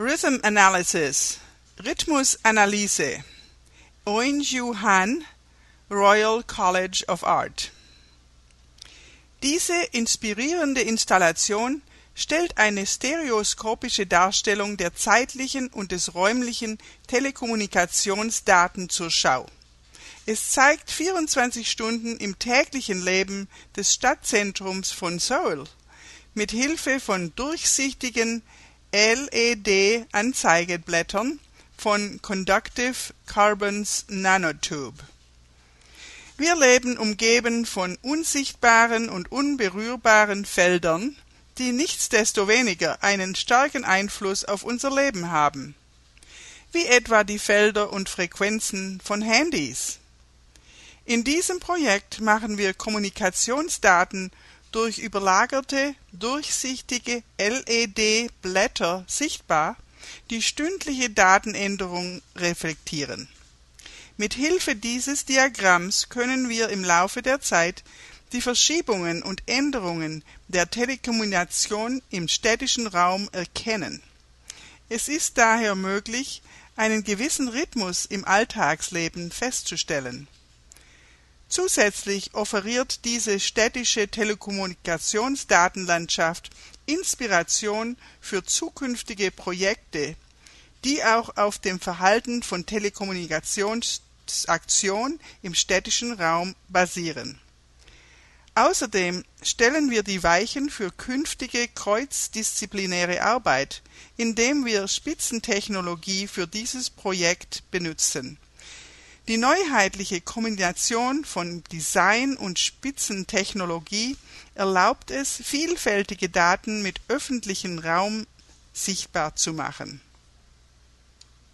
Rhythm Analysis Rhythmusanalyse Oinju Han Royal College of Art Diese inspirierende Installation stellt eine stereoskopische Darstellung der zeitlichen und des räumlichen Telekommunikationsdaten zur Schau. Es zeigt 24 Stunden im täglichen Leben des Stadtzentrums von Seoul mit Hilfe von durchsichtigen LED-Anzeigeblättern von Conductive Carbons Nanotube. Wir leben umgeben von unsichtbaren und unberührbaren Feldern, die nichtsdestoweniger einen starken Einfluss auf unser Leben haben, wie etwa die Felder und Frequenzen von Handys. In diesem Projekt machen wir Kommunikationsdaten durch überlagerte, durchsichtige LED-Blätter sichtbar, die stündliche Datenänderung reflektieren. Mit Hilfe dieses Diagramms können wir im Laufe der Zeit die Verschiebungen und Änderungen der Telekommunikation im städtischen Raum erkennen. Es ist daher möglich, einen gewissen Rhythmus im Alltagsleben festzustellen. Zusätzlich offeriert diese städtische Telekommunikationsdatenlandschaft Inspiration für zukünftige Projekte, die auch auf dem Verhalten von Telekommunikationsaktion im städtischen Raum basieren Außerdem stellen wir die Weichen für künftige kreuzdisziplinäre Arbeit, indem wir Spitzentechnologie für dieses Projekt benutzen. Die neuheitliche Kombination von Design und Spitzentechnologie erlaubt es, vielfältige Daten mit öffentlichen Raum sichtbar zu machen